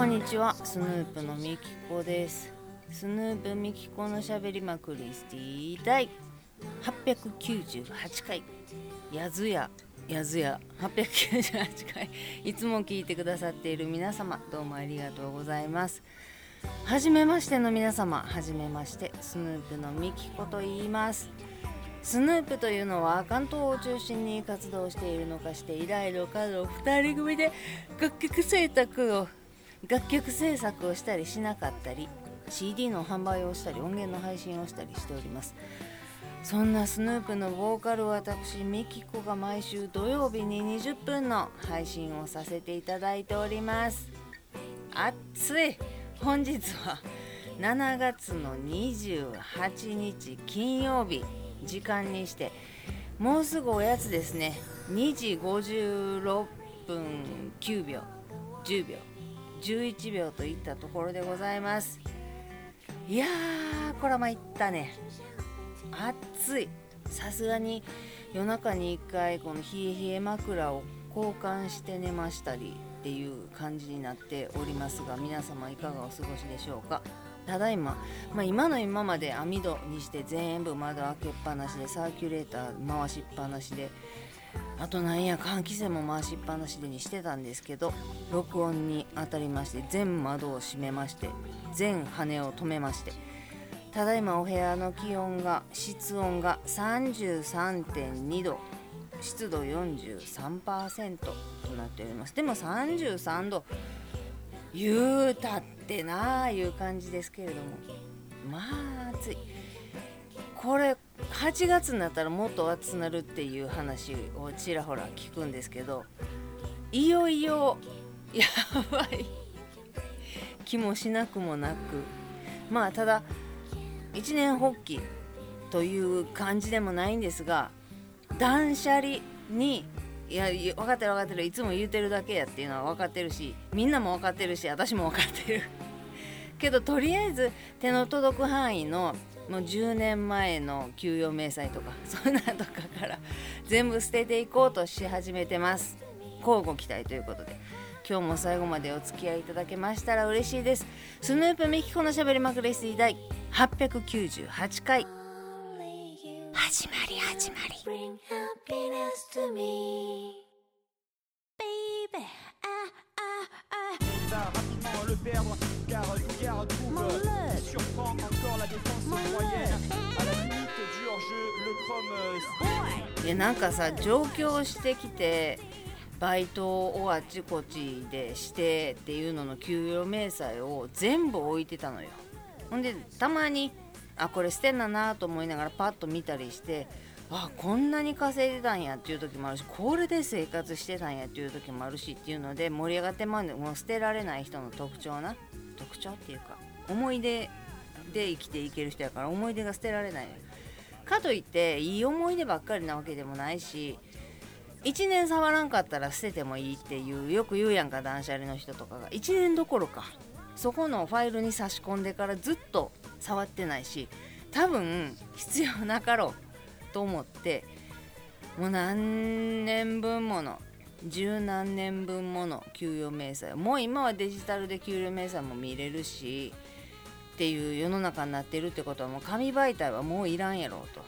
こんにちはスヌープのみきこです。スヌープみきこのしゃべりまクリスティ第898回。やずややずや。898回。いつも聞いてくださっている皆様どうもありがとうございます。はじめましての皆様はじめましてスヌープのみきこと言います。スヌープというのは関東を中心に活動しているのかして以来の数を2人組で楽曲制作を楽曲制作をしたりしなかったり CD の販売をしたり音源の配信をしたりしております。そんなスヌープのボーカル私ミキコが毎週土曜日に20分の配信をさせていただいております。暑い。本日は7月の28日金曜日時間にしてもうすぐおやつですね。2時56分9秒10秒。11秒といったところでございます。いやーこれは参ったね。暑い。さすがに夜中に1回この冷え冷え枕を交換して寝ましたりっていう感じになっておりますが皆様いかがお過ごしでしょうか。ただいま、まあ、今の今まで網戸にして全部窓開けっぱなしでサーキュレーター回しっぱなしであとなんや換気扇も回しっぱなしでにしてたんですけど録音に当たりまして全窓を閉めまして全羽を止めましてただいまお部屋の気温が室温が33.2度湿度43%となっております。でも33度言うたってなあいう感じですけれどもまあ暑い。これ8月になったらもっと暑くなるっていう話をちらほら聞くんですけどいよいよ やばい。気もしなくもなく。まあただ一年発起という感じでもないんですが断捨離にいや分かってる分かってるいつも言うてるだけやっていうのは分かってるしみんなも分かってるし私も分かってる。けどとりあえず手の届く範囲のもう10年前の給与明細とか そんなとかから全部捨てていこうとし始めてます。交互期待ということで。今日も最後までお付き合いいただけましたら嬉しいです。スヌープミキコのしゃべりまくレス第898回。始まり始まり rapidement le perdre car Lugar trouve surprend encore la défense moyenne à la limite du hors-jeu le Chrome でなんかさ上京してきてバイトをあっちこっちでしてっていうのの給与明細を全部置いてたのよほんでたまにあこれ捨てんななと思いながらパッと見たりしてあこんなに稼いでたんやっていう時もあるしこれで生活してたんやっていう時もあるしっていうので盛り上がってまうん。でもう捨てられない人の特徴な。特徴っていうか思い出で生きていける人やから思い出が捨てられない。かといっていい思い出ばっかりなわけでもないし1年触らんかったら捨ててもいいっていうよく言うやんか断捨離の人とかが。1年どころかそこのファイルに差し込んでからずっと触ってないし多分必要なかろう。と思ってもう何年分もの十何年分もの給与明細もう今はデジタルで給与明細も見れるしっていう世の中になってるってことはもう紙媒体はもういらんやろうと。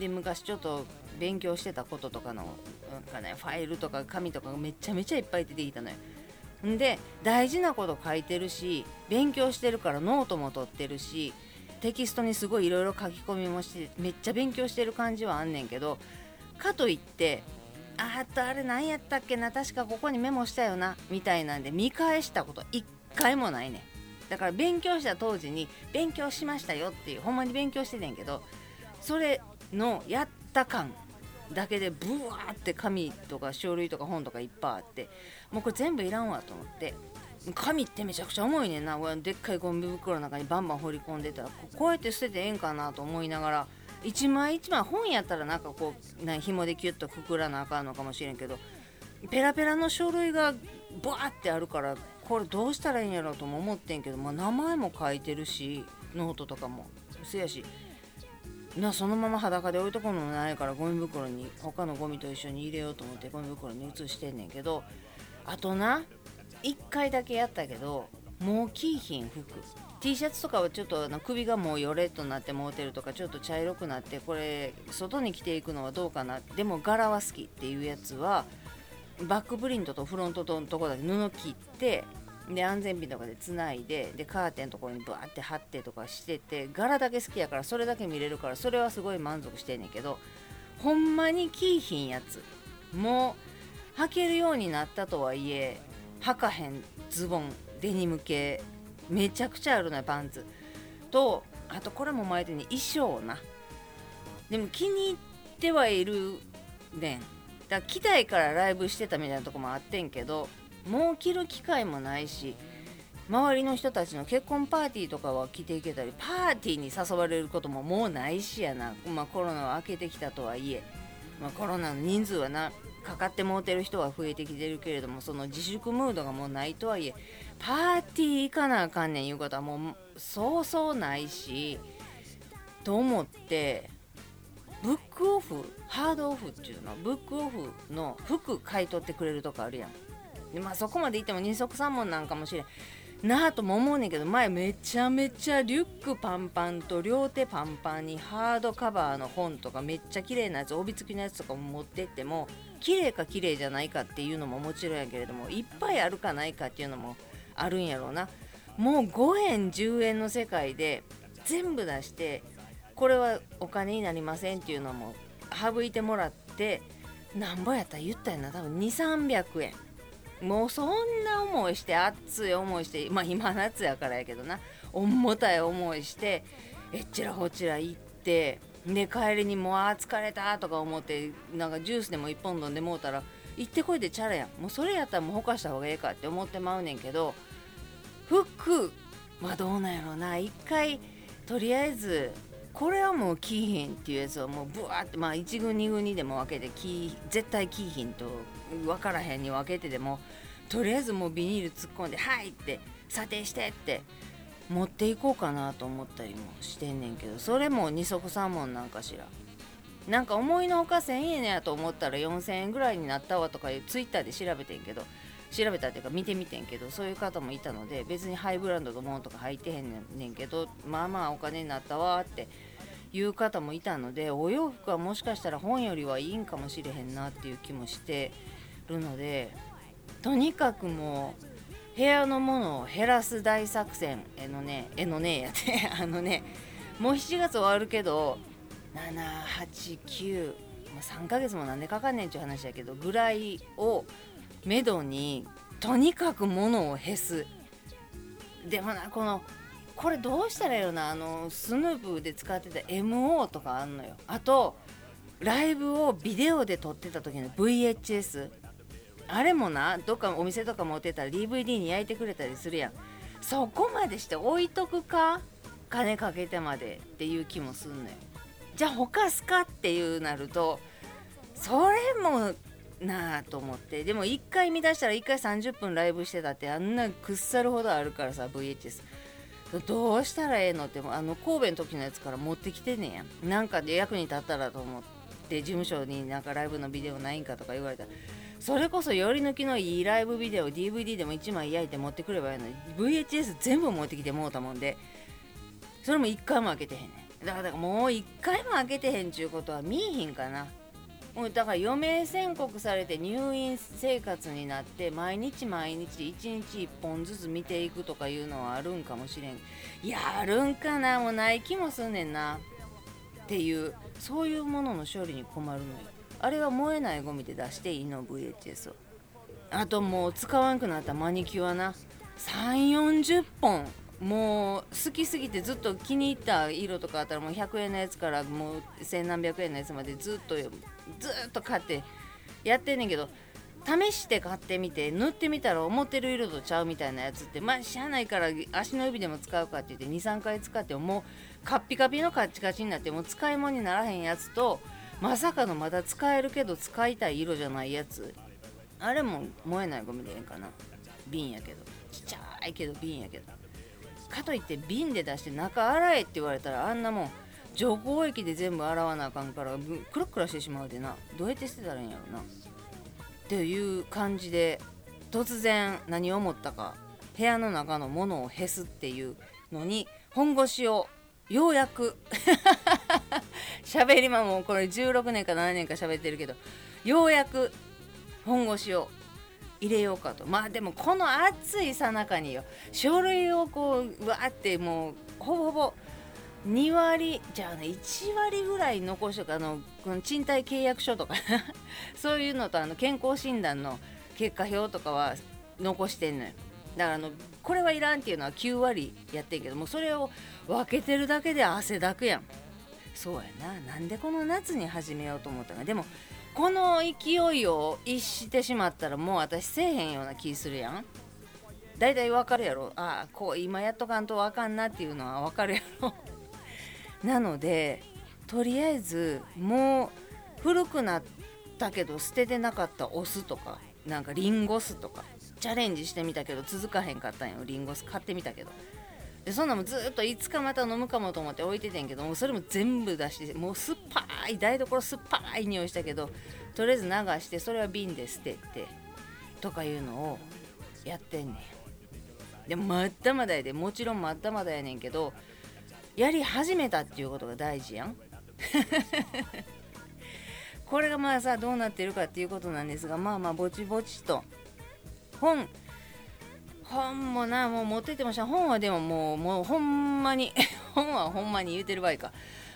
で昔ちょっと勉強してたこととかのなんか、ね、ファイルとか紙とかがめちゃめちゃいっぱい出てきたのよ。で大事なこと書いてるし勉強してるからノートも取ってるしテキストにすごいいろいろ書き込みもしてめっちゃ勉強してる感じはあんねんけどかといってあっとあれ何やったっけな確かここにメモしたよなみたいなんで見返したこと一回もないねん。だから勉強した当時に勉強しましたよっていうほんまに勉強しててんけどそれのやった感だけでブワーって紙とか書類とか本とかいっぱいあってもうこれ全部いらんわと思って紙ってめちゃくちゃ重いねんな。でっかいゴミ袋の中にバンバン放り込んでたらこうやって捨ててええんかなと思いながら。一枚一枚本やったらなんかこうな紐でキュッとくくらなあかんのかもしれんけどペラペラの書類がバーってあるからこれどうしたらいいんやろうとも思ってんけど、まあ、名前も書いてるしノートとかも。せやしなそのまま裸で置いとくのもないからゴミ袋に他のゴミと一緒に入れようと思ってゴミ袋に移してんねんけどあとな1回だけやったけどもうキーヒン服 T シャツとかはちょっとあの首がもうヨレッとなってもうてるとかちょっと茶色くなってこれ外に着ていくのはどうかな。でも柄は好きっていうやつはバックプリントとフロントとのとこだけ布切ってで安全ピンとかでつないででカーテンのところにバーって貼ってとかしてて柄だけ好きやからそれだけ見れるからそれはすごい満足してんねんけどほんまに着いひんやつ。もう履けるようになったとはいえ履かへんズボンデニム系めちゃくちゃあるのよパンツ。とあとこれも前でに衣装な。でも気に入ってはいるねん。だから着たいからライブしてたみたいなとこもあってんけどもう着る機会もないし周りの人たちの結婚パーティーとかは着ていけたりパーティーに誘われることももうないしやな、まあ、コロナは明けてきたとはいえ、まあ、コロナの人数はなかかってもうてる人は増えてきてるけれどもその自粛ムードがもうないとはいえパーティー行かなあかんねんいうことはもうそうそうないしと思ってブックオフハードオフっていうのブックオフの服買い取ってくれるとこあるやん。でまあそこまで行っても二足三門なんかもしれん。なあとも思うねんけど前めちゃめちゃリュックパンパンと両手パンパンにハードカバーの本とかめっちゃ綺麗なやつ帯付きのやつとかも持ってっても綺麗か綺麗じゃないかっていうのももちろんやけれどもいっぱいあるかないかっていうのもあるんやろうな。もう5円10円の世界で全部出してこれはお金になりませんっていうのも省いてもらってなんぼやったら言ったやな。多分2300円。もうそんな思いして熱い思いしてまあ今夏やからやけどな。重たい思いしてえっちらほちら行ってで帰りにもうあ疲れたとか思ってなんかジュースでも1本飲んでもうたら行ってこいでチャラやんもうそれやったらもうほかした方がええかって思ってまうねんけど服まあどうなんやろうな一回とりあえずこれはもうキーヒンっていうやつをもうブワーってまあ1軍2軍にでも分けて絶対キーヒンと分からへんに分けてでもとりあえずもうビニール突っ込んで「はい!」って「査定して!」って持っていこうかなと思ったりもしてんねんけどそれも二足三門なんかしら。なんか思いのほか1000円やと思ったら4000円ぐらいになったわとかいうツイッターで調べてんけど調べたっていうか見てみてんけどそういう方もいたので別にハイブランドのものとか入ってへんねんけどまあまあお金になったわっていう方もいたのでお洋服はもしかしたら本よりはいいんかもしれへんなっていう気もしてるのでとにかくもう部屋のものを減らす大作戦えのねえのねやって あのねもう7月終わるけど789、まあ、3ヶ月もなんでかかんねんっていう話やけどぐらいをめどにとにかく物を減す。でもなこのこれどうしたらいいよなあのスヌープで使ってた MO とかあんのよ。あとライブをビデオで撮ってた時の VHS あれもなどっかお店とか持ってたら DVD に焼いてくれたりするやん。そこまでして置いとくか？金かけてまでっていう気もすんのよ。じゃあほかすかっていうなるとそれもなあと思って。でも1回見出したら1回30分ライブしてたってあんな腐るほどあるからさ VHS どうしたらええのってあの神戸の時のやつから持ってきてねやなんかで役に立ったらと思って事務所になんかライブのビデオないんかとか言われたらそれこそ寄り抜きのいいライブビデオ DVD でも1枚焼いて持ってくればいいのに VHS 全部持ってきてもうたもんでそれも1回も開けてへんねん。だからもう1回も開けてへんちゅうことは見えひんかな。もうだから余命宣告されて入院生活になって毎日毎日1日1本ずつ見ていくとかいうのはあるんかもしれん。やるんかな？もうない気もすんねんな。っていうそういうものの処理に困るのよ。あれは燃えないゴミで出していいの VHS をあともう使わんくなったマニキュアな。3 4 0本。もう好きすぎてずっと気に入った色とかあったらもう100円のやつからもう千何百円のやつまでずっとずっと買ってやってんねんけど試して買ってみて塗ってみたら思ってる色とちゃうみたいなやつってまあしゃあないから足の指でも使うかって言って23回使ってもうカッピカピのカッチカチになってもう使い物にならへんやつとまさかのまだ使えるけど使いたい色じゃないやつ。あれも燃えないゴミでええんかな。瓶やけど。ちっちゃいけど瓶やけど。かといって瓶で出して中洗えって言われたらあんなもん除光液で全部洗わなあかんからクラクラしてしまうでな。どうやって捨てたらいいんやろな。っていう感じで突然何を思ったか。部屋の中のものをへすっていうのに本腰をようやく喋りまもうこれ16年か7年か喋ってるけどようやく本腰を入れようかと。まあでもこの暑いさなかによ書類をこうわってもうほぼほぼ2割じゃあね1割ぐらい残しとく。あのこの賃貸契約書とか。そういうのとあの健康診断の結果表とかは残してんのよ。だからあのこれはいらんっていうのは9割やってんけどもそれを分けてるだけで汗だくやん。そうやな。なんでこの夏に始めようと思ったかでもこの勢いを逸してしまったらもう私せえへんような気するやん。大体わかるやろ？ああこう今やっとかんとわかんなっていうのはわかるやろ？なのでとりあえずもう古くなったけど捨ててなかったお酢とかなんかリンゴ酢とかチャレンジしてみたけど続かへんかったんよ。リンゴ酢買ってみたけど。でそんなもずっといつかまた飲むかもと思って置いててんけどもそれも全部出してもう酸っぱい台所酸っぱい匂いしたけどとりあえず流してそれは瓶で捨ててとかいうのをやってんねん。でもまだまだやでもちろんまだまだやねんけどやり始めたっていうことが大事やん。これがまあさどうなってるかっていうことなんですがまあまあぼちぼちと。本本もなもう持ってってました。本はでももうもうほんまに 本はほんまに言うてる場合か。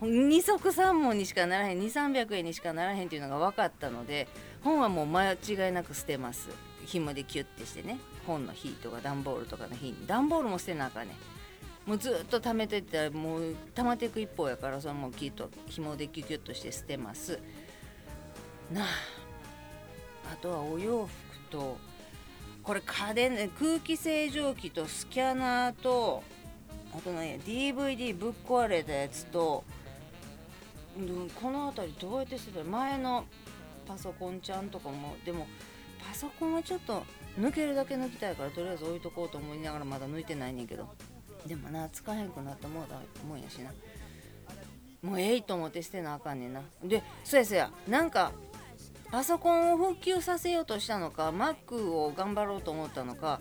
二足三文にしかならへん2300円にしかならへんっていうのが分かったので本はもう間違いなく捨てます。紐でキュッてしてね本の日とか段ボールとかの日に。段ボールも捨てなあかんねもうずっと貯めてったらもう溜まっていく一方やからそれもきっと紐でキュキュッとして捨てます。なあ。あとはお洋服とこれ家電空気清浄機とスキャナーとあと何や DVD ぶっ壊れたやつとこの辺りどうやってしてた前のパソコンちゃんとかもでもパソコンはちょっと抜けるだけ抜きたいからとりあえず置いとこうと思いながらまだ抜いてないねんけどでもな使えへんくなったもうだもんやしな。もうええと思って捨てなあかんねんな。でそうやそうやなんかパソコンを復旧させようとしたのか Mac を頑張ろうと思ったのか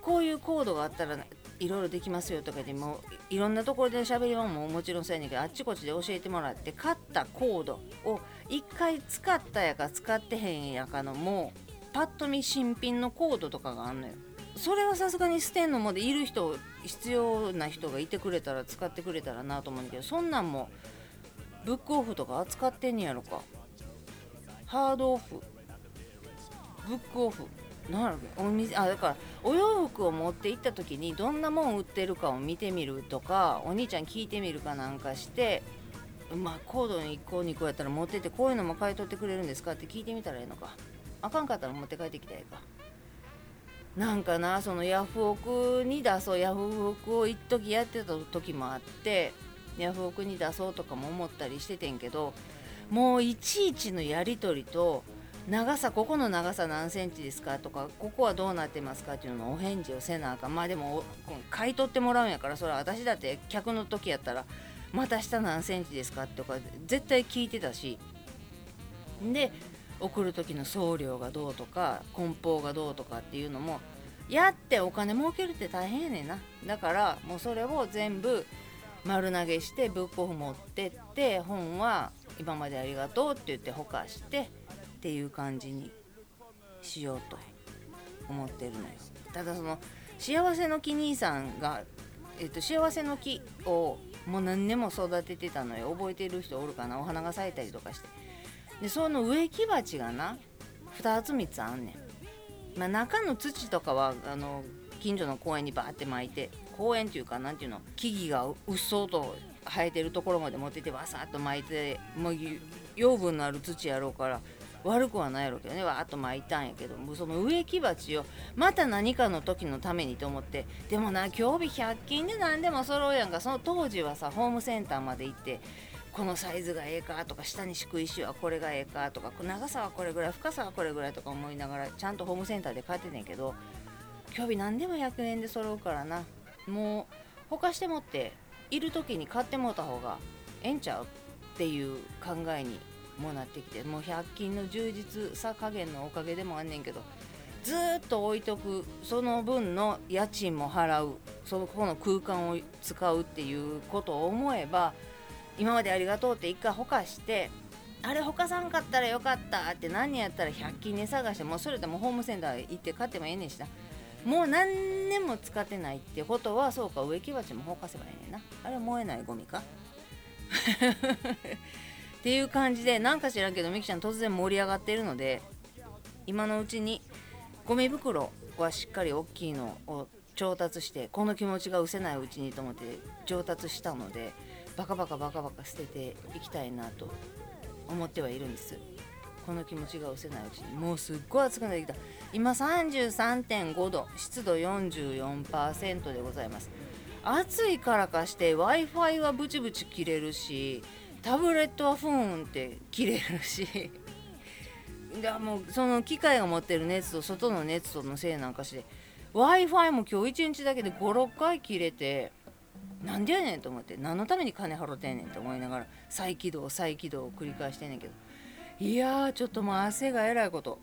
こういうコードがあったらいろいろできますよとかでもいろんなところで喋りはももちろんそうやねんけどあっちこっちで教えてもらって買ったコードを1回使ったやか使ってへんやかのもうパッと見新品のコードとかがあんのよ。それはさすがに捨てんのもでいる人必要な人がいてくれたら使ってくれたらなと思うんだけどそんなんもブックオフとか扱ってんねやろか。ハードオフ。ブックオフ。なんやろお店あだからお洋服を持って行った時にどんなもん売ってるかを見てみるとかお兄ちゃん聞いてみるかなんかしてまあコードに1個2個やったら持っててこういうのも買い取ってくれるんですか？って聞いてみたらええのか。あかんかったら持って帰ってきたらええか。なんかなそのヤフオクに出そう。ヤフオクを一時やってた時もあってヤフオクに出そうとかも思ったりしててんけどもういちいちのやり取りと長さここの長さ何センチですかとかここはどうなってますかっていうののお返事をせなあかん。まあでも買い取ってもらうんやからそれは私だって客の時やったらまた下何センチですかとか絶対聞いてたし。で送る時の送料がどうとか梱包がどうとかっていうのもやってお金儲けるって大変やねんな。だからもうそれを全部丸投げしてブックオフ持ってって本は今までありがとうって言ってほかしてっていう感じにしようと思ってるのよ。ただその幸せの木兄さんが、えっと、幸せの木をもう何年も育ててたのよ。覚えてる人おるかな？お花が咲いたりとかして。でその植木鉢がな2つ3つあんねん、まあ、中の土とかはあの近所の公園にバーって巻いて公園っていうかなんていうの？木々がうっそうと生えてるところまで持っててわさっと巻いてもう養分のある土やろうから悪くはないやろうけどねわーっと巻いたんやけどもその植木鉢をまた何かの時のためにと思ってでもな今日日100均で何でも揃うやんかその当時はさホームセンターまで行ってこのサイズがええかとか下に敷く石はこれがええかとか長さはこれぐらい深さはこれぐらいとか思いながらちゃんとホームセンターで買っててんけど今日日何でも100円で揃うからなもうほかしてもっている時に買ってもうた方がええんちゃうっていう考えにもなってきてもう100均の充実さ加減のおかげでもあんねんけどずっと置いとくその分の家賃も払うそこの空間を使うっていうことを思えば今までありがとうって一回ほかしてあれほかさんかったらよかったって何やったら100均で探してもうそれでもホームセンター行って買ってもええねんしな。もう何年も使ってないってことはそうか植木鉢もほかせばええねんな。あれ燃えないゴミか？っていう感じでなんか知らんけどみきちゃん突然盛り上がってるので今のうちにゴミ袋はしっかり大きいのを調達してこの気持ちが失せないうちにと思って調達したのでバカバカバカバカ捨てていきたいなと思ってはいるんです。この気持ちが失せないうちにもうすっごい暑くなってきた。今33.5度湿度44%でございます。暑いからかして w i f i はブチブチ切れるしタブレットはふーんって切れるし。だもうその機械が持ってる熱と外の熱とのせいなんかして w i f i も今日1日だけで56回切れてなんでやねんと思って何のために金払ってんねんと思いながら再起動再起動を繰り返してんねんけど。いやーちょっともう汗がえらいこと。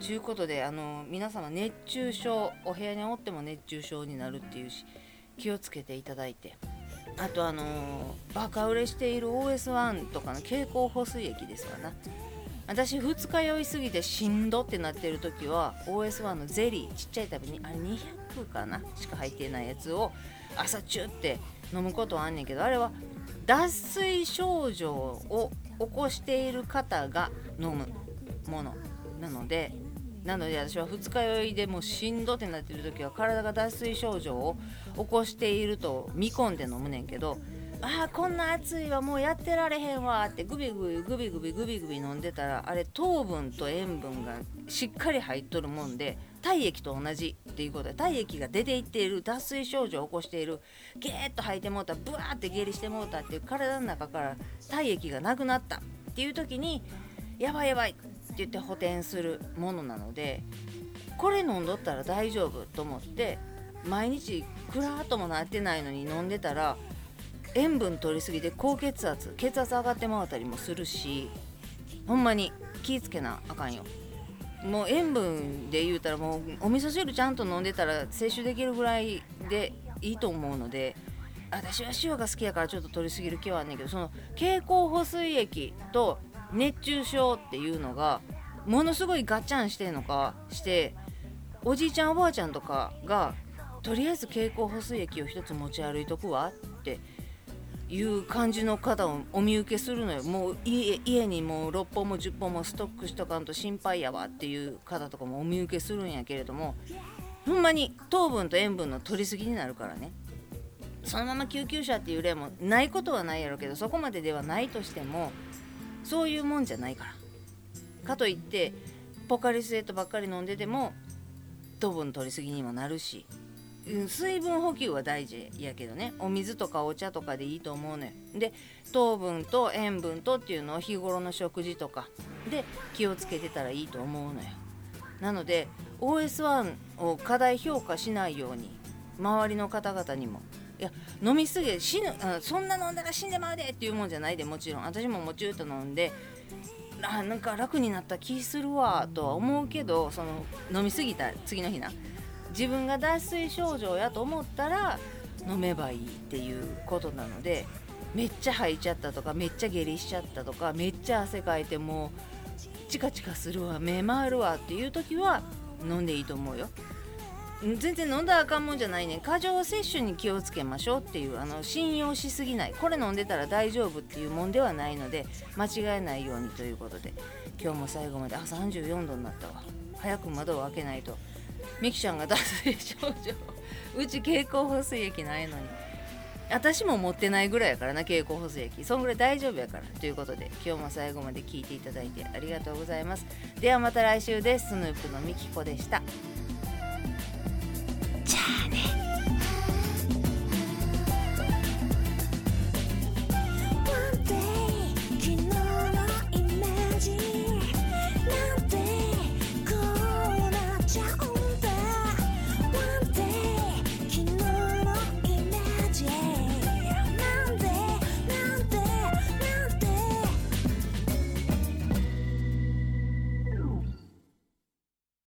ちゅうことであの皆様熱中症お部屋におっても熱中症になるっていうし気をつけていただいて。あとあのー、バカ売れしている OS1 とかの経口補水液ですわな。私二日酔いすぎてしんどってなってる時は OS1 のゼリーちっちゃい食べにあれ200かな？しか入ってないやつを朝チュって飲むことはあんねんけどあれは脱水症状を起こしている方が飲むものなのでなので私は二日酔いでもしんどってなってる時は体が脱水症状を起こしていると見込んで飲むねんけどあーこんな暑いわもうやってられへんわってグビグビグビグビグビグビ飲んでたらあれ糖分と塩分がしっかり入っとるもんで体液と同じっていうことで体液が出ていっている脱水症状を起こしているゲーッと吐いてもうたブワーって下痢してもうたっていう体の中から体液がなくなったっていう時にやばいやばいって言って補填するものなのでこれ飲んどったら大丈夫と思って毎日クラーともなってないのに飲んでたら塩分取りすぎて高血圧血圧上がってまうたりもするしほんまに気ぃつけなあかんよ。もう塩分で言うたらもうお味噌汁ちゃんと飲んでたら摂取できるぐらいでいいと思うので私は塩が好きやからちょっと取りすぎる気はあんねんけどその経口補水液と熱中症っていうのがものすごいガッチャンしてんのかしておじいちゃんおばあちゃんとかがとりあえず経口補水液を一つ持ち歩いとくわっていう感じの方をお見受けするのよ。もう家にもう6本も10本もストックしとかんと心配やわっていう方とかもお見受けするんやけれどもほんまに糖分と塩分の取りすぎになるからね。そのまま救急車っていう例もないことはないやろうけどそこまでではないとしてもそういうもんじゃないから。かといってポカリスエットばっかり飲んでても糖分取りすぎにもなるし。水分補給は大事やけどね。お水とかお茶とかでいいと思うのよ。で糖分と塩分とっていうのを日頃の食事とか。で気をつけてたらいいと思うのよ。なので OS1 を過大評価しないように周りの方々にも。いや飲みすぎ死ぬそんな飲んだら死んでまうでっていうもんじゃないでもちろん。私ももちゅうと飲んであなんか楽になった気するわとは思うけどその飲みすぎた次の日な。自分が脱水症状やと思ったら飲めばいいっていうことなのでめっちゃ吐いちゃったとかめっちゃ下痢しちゃったとかめっちゃ汗かいてもうチカチカするわ目回るわっていう時は飲んでいいと思うよ。全然飲んだらあかんもんじゃないね過剰摂取に気をつけましょうっていうあの信用しすぎない。これ飲んでたら大丈夫っていうもんではないので間違えないようにということで。今日も最後まであ34度になったわ。早く窓を開けないと。みきちゃんが脱水症状。うち蛍光補水液ないのに。私も持ってないぐらいやからな蛍光補水液。そんぐらい大丈夫やから。ということで今日も最後まで聞いていただいてありがとうございます。ではまた来週です。スヌープのみきこでした。じゃあね。